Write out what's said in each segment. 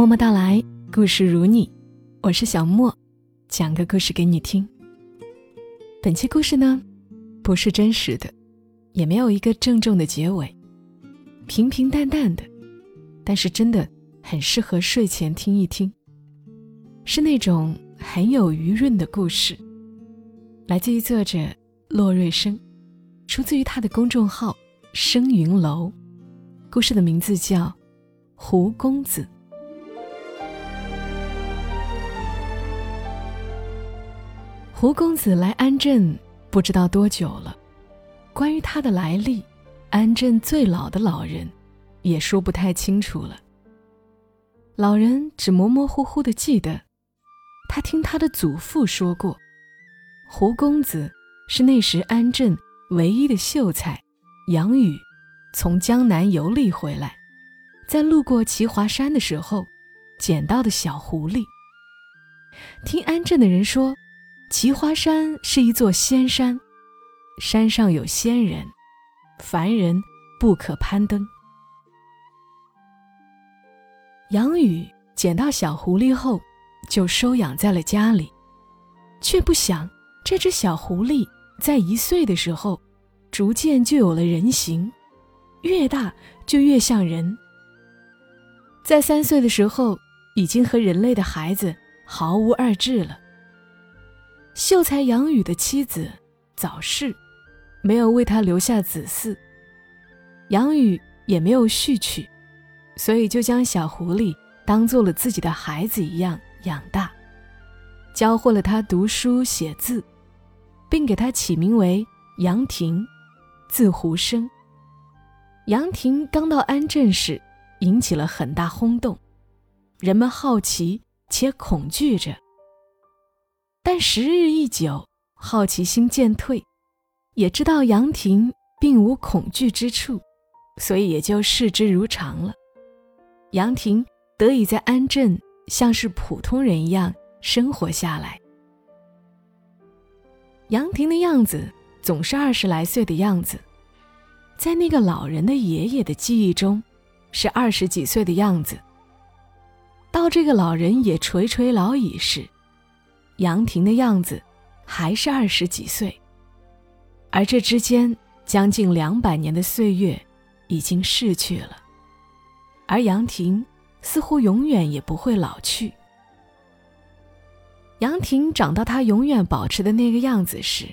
默默到来，故事如你，我是小莫，讲个故事给你听。本期故事呢，不是真实的，也没有一个郑重的结尾，平平淡淡的，但是真的很适合睡前听一听。是那种很有余韵的故事，来自于作者洛瑞生，出自于他的公众号“生云楼”。故事的名字叫《胡公子》。胡公子来安镇不知道多久了，关于他的来历，安镇最老的老人也说不太清楚了。老人只模模糊糊的记得，他听他的祖父说过，胡公子是那时安镇唯一的秀才杨宇。从江南游历回来，在路过齐华山的时候，捡到的小狐狸。听安镇的人说，奇花山是一座仙山，山上有仙人，凡人不可攀登。杨宇捡到小狐狸后，就收养在了家里，却不想这只小狐狸在一岁的时候，逐渐就有了人形。越大就越像人。在三岁的时候，已经和人类的孩子毫无二致了。秀才杨宇的妻子早逝，没有为他留下子嗣，杨宇也没有续娶，所以就将小狐狸当做了自己的孩子一样养大，教会了他读书写字，并给他起名为杨婷，字胡生。杨婷刚到安镇时，引起了很大轰动，人们好奇且恐惧着。但时日一久，好奇心渐退，也知道杨婷并无恐惧之处，所以也就视之如常了。杨婷得以在安镇像是普通人一样生活下来。杨婷的样子总是二十来岁的样子。在那个老人的爷爷的记忆中，是二十几岁的样子。到这个老人也垂垂老矣时，杨婷的样子还是二十几岁。而这之间将近两百年的岁月已经逝去了，而杨婷似乎永远也不会老去。杨婷长到她永远保持的那个样子时，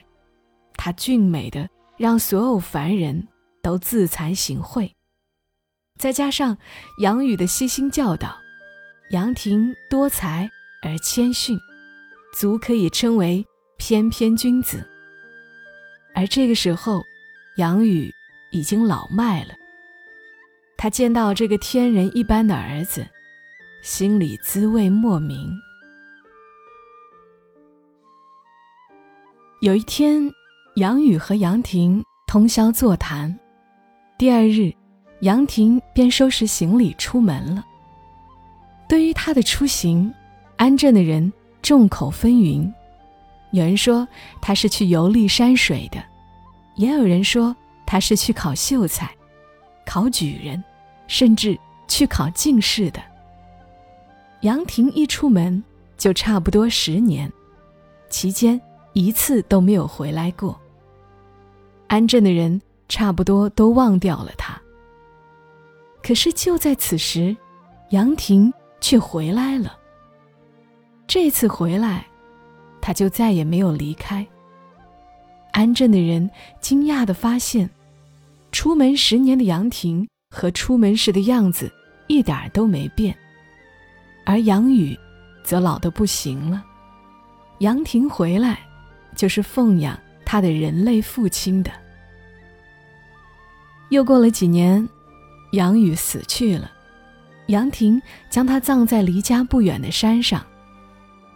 她俊美的让所有凡人。都自惭形秽，再加上杨宇的悉心教导，杨婷多才而谦逊，足可以称为翩翩君子。而这个时候，杨宇已经老迈了。他见到这个天人一般的儿子，心里滋味莫名。有一天，杨宇和杨婷通宵座谈。第二日，杨婷便收拾行李出门了。对于她的出行，安镇的人众口纷纭。有人说他是去游历山水的，也有人说他是去考秀才、考举人，甚至去考进士的。杨廷一出门就差不多十年，期间一次都没有回来过。安镇的人。差不多都忘掉了他。可是就在此时，杨廷却回来了。这次回来，他就再也没有离开。安镇的人惊讶地发现，出门十年的杨婷和出门时的样子一点都没变，而杨宇则老得不行了。杨婷回来，就是奉养他的人类父亲的。又过了几年，杨宇死去了，杨婷将他葬在离家不远的山上，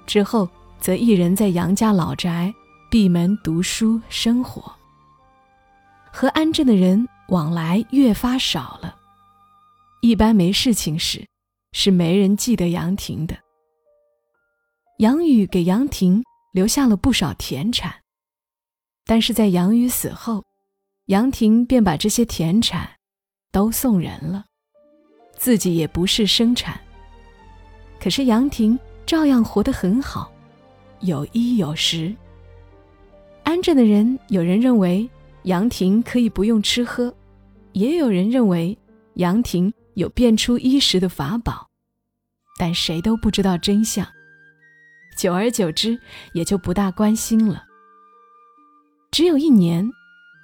之后则一人在杨家老宅闭门读书生活。和安镇的人往来越发少了，一般没事情时，是没人记得杨婷的。杨宇给杨婷留下了不少田产，但是在杨宇死后。杨婷便把这些田产都送人了，自己也不是生产。可是杨婷照样活得很好，有衣有食。安镇的人有人认为杨婷可以不用吃喝，也有人认为杨婷有变出衣食的法宝，但谁都不知道真相。久而久之，也就不大关心了。只有一年，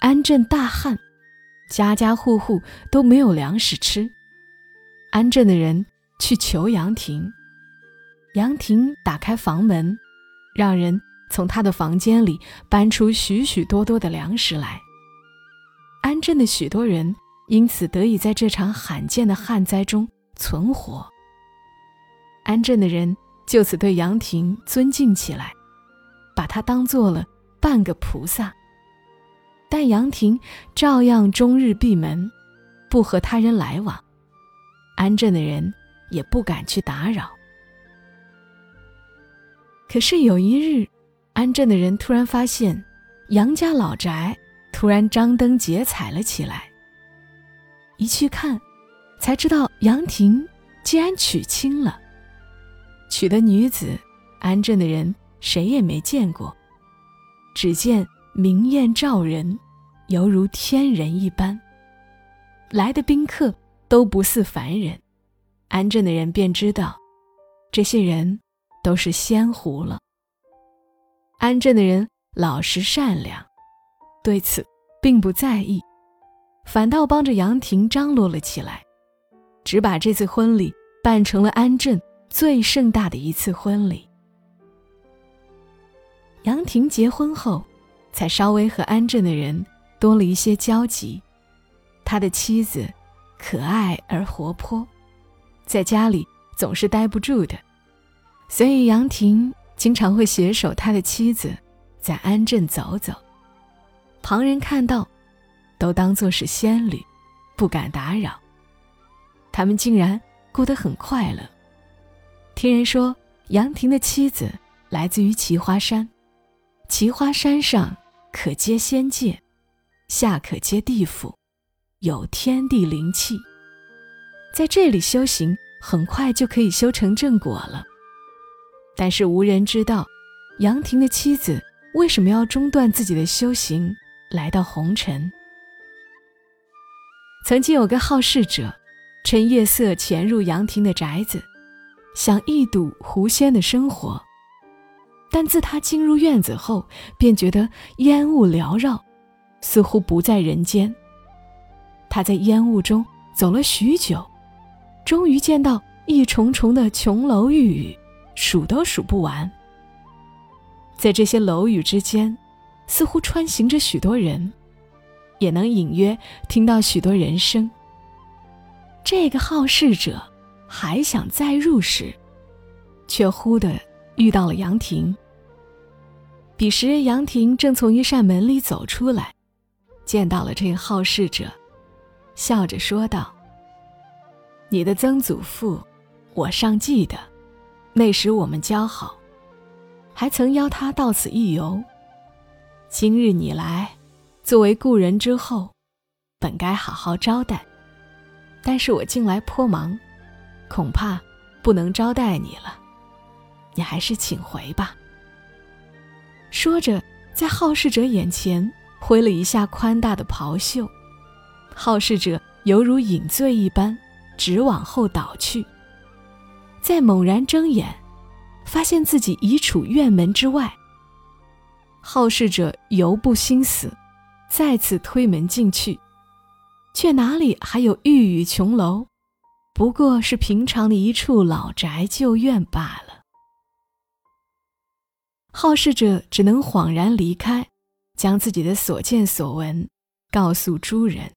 安镇大旱，家家户户都没有粮食吃。安镇的人去求杨婷，杨婷打开房门，让人从他的房间里搬出许许多多的粮食来。安镇的许多人因此得以在这场罕见的旱灾中存活。安镇的人就此对杨婷尊敬起来，把她当做了半个菩萨。但杨婷照样终日闭门，不和他人来往。安镇的人也不敢去打扰。可是有一日，安镇的人突然发现，杨家老宅突然张灯结彩了起来。一去看，才知道杨婷竟然娶亲了。娶的女子，安镇的人谁也没见过，只见明艳照人，犹如天人一般。来的宾客。都不似凡人，安镇的人便知道，这些人都是仙狐了。安镇的人老实善良，对此并不在意，反倒帮着杨婷张罗了起来，只把这次婚礼办成了安镇最盛大的一次婚礼。杨婷结婚后，才稍微和安镇的人多了一些交集，他的妻子。可爱而活泼，在家里总是待不住的，所以杨婷经常会携手他的妻子在安镇走走。旁人看到，都当作是仙侣，不敢打扰。他们竟然过得很快乐。听人说，杨婷的妻子来自于奇花山，奇花山上可接仙界，下可接地府。有天地灵气，在这里修行，很快就可以修成正果了。但是无人知道，杨婷的妻子为什么要中断自己的修行，来到红尘。曾经有个好事者，趁夜色潜入杨婷的宅子，想一睹狐仙的生活。但自他进入院子后，便觉得烟雾缭绕，似乎不在人间。他在烟雾中走了许久，终于见到一重重的琼楼玉宇，数都数不完。在这些楼宇之间，似乎穿行着许多人，也能隐约听到许多人声。这个好事者还想再入时，却忽地遇到了杨婷。彼时杨婷正从一扇门里走出来，见到了这个好事者。笑着说道：“你的曾祖父，我尚记得，那时我们交好，还曾邀他到此一游。今日你来，作为故人之后，本该好好招待，但是我近来颇忙，恐怕不能招待你了。你还是请回吧。”说着，在好事者眼前挥了一下宽大的袍袖。好事者犹如饮醉一般，直往后倒去。再猛然睁眼，发现自己已处院门之外。好事者犹不心死，再次推门进去，却哪里还有玉宇琼楼，不过是平常的一处老宅旧院罢了。好事者只能恍然离开，将自己的所见所闻告诉诸人。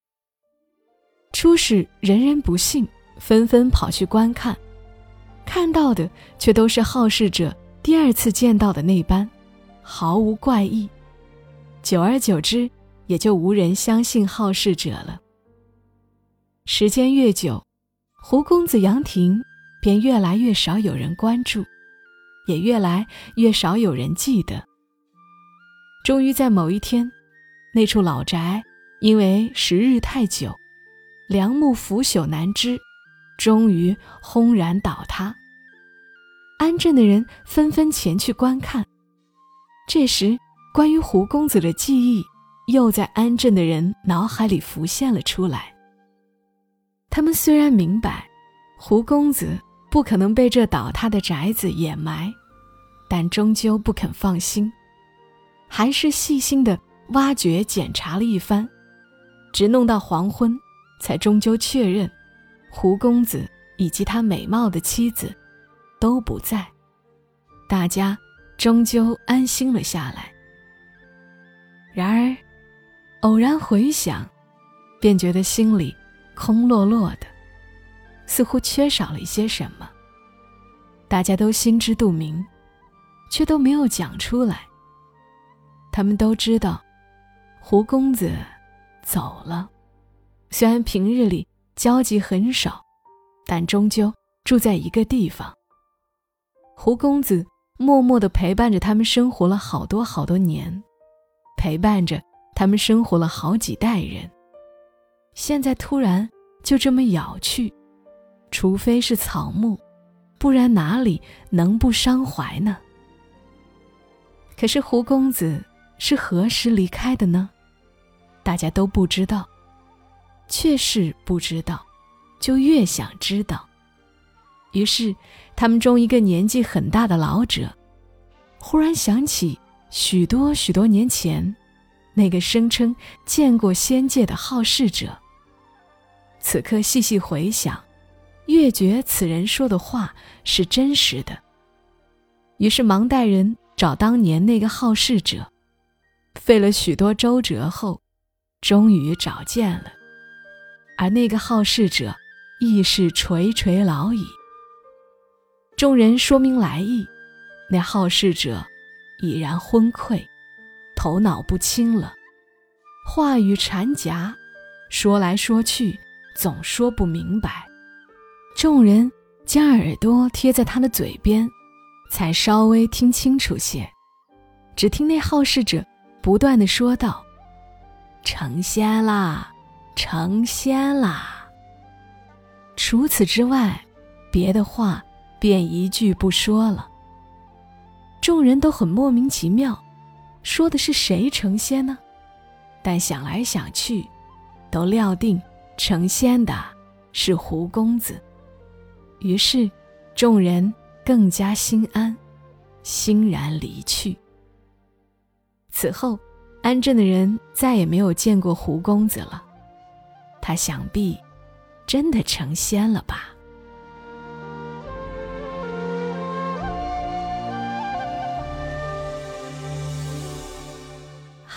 初始人人不信，纷纷跑去观看，看到的却都是好事者第二次见到的那般，毫无怪异。久而久之，也就无人相信好事者了。时间越久，胡公子杨婷便越来越少有人关注，也越来越少有人记得。终于在某一天，那处老宅因为时日太久。梁木腐朽难支，终于轰然倒塌。安镇的人纷纷前去观看。这时，关于胡公子的记忆又在安镇的人脑海里浮现了出来。他们虽然明白胡公子不可能被这倒塌的宅子掩埋，但终究不肯放心，还是细心的挖掘检查了一番，直弄到黄昏，才终究确认胡公子以及他美貌的妻子都不在。大家终究安心了下来。然而，偶然回想，便觉得心里。空落落的，似乎缺少了一些什么。大家都心知肚明，却都没有讲出来。他们都知道，胡公子走了。虽然平日里交集很少，但终究住在一个地方。胡公子默默地陪伴着他们生活了好多好多年，陪伴着他们生活了好几代人。现在突然就这么咬去，除非是草木，不然哪里能不伤怀呢？可是胡公子是何时离开的呢？大家都不知道，却是不知道，就越想知道。于是，他们中一个年纪很大的老者，忽然想起许多许多年前，那个声称见过仙界的好事者。此刻细细回想，越觉此人说的话是真实的。于是忙带人找当年那个好事者，费了许多周折后，终于找见了。而那个好事者亦是垂垂老矣。众人说明来意，那好事者已然昏聩，头脑不清了，话语缠夹，说来说去。总说不明白，众人将耳朵贴在他的嘴边，才稍微听清楚些。只听那好事者不断的说道：“成仙啦，成仙啦。”除此之外，别的话便一句不说了。众人都很莫名其妙，说的是谁成仙呢？但想来想去，都料定。成仙的是胡公子，于是众人更加心安，欣然离去。此后，安镇的人再也没有见过胡公子了。他想必真的成仙了吧？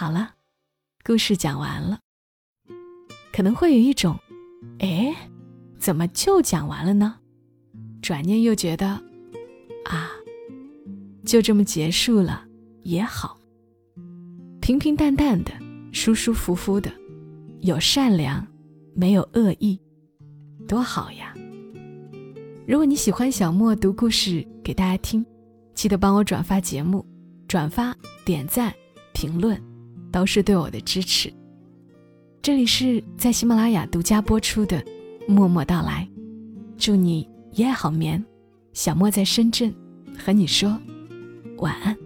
好了，故事讲完了。可能会有一种，哎，怎么就讲完了呢？转念又觉得，啊，就这么结束了也好。平平淡淡的，舒舒服服的，有善良，没有恶意，多好呀！如果你喜欢小莫读故事给大家听，记得帮我转发节目，转发、点赞、评论，都是对我的支持。这里是在喜马拉雅独家播出的《默默到来》，祝你一夜好眠。小莫在深圳，和你说晚安。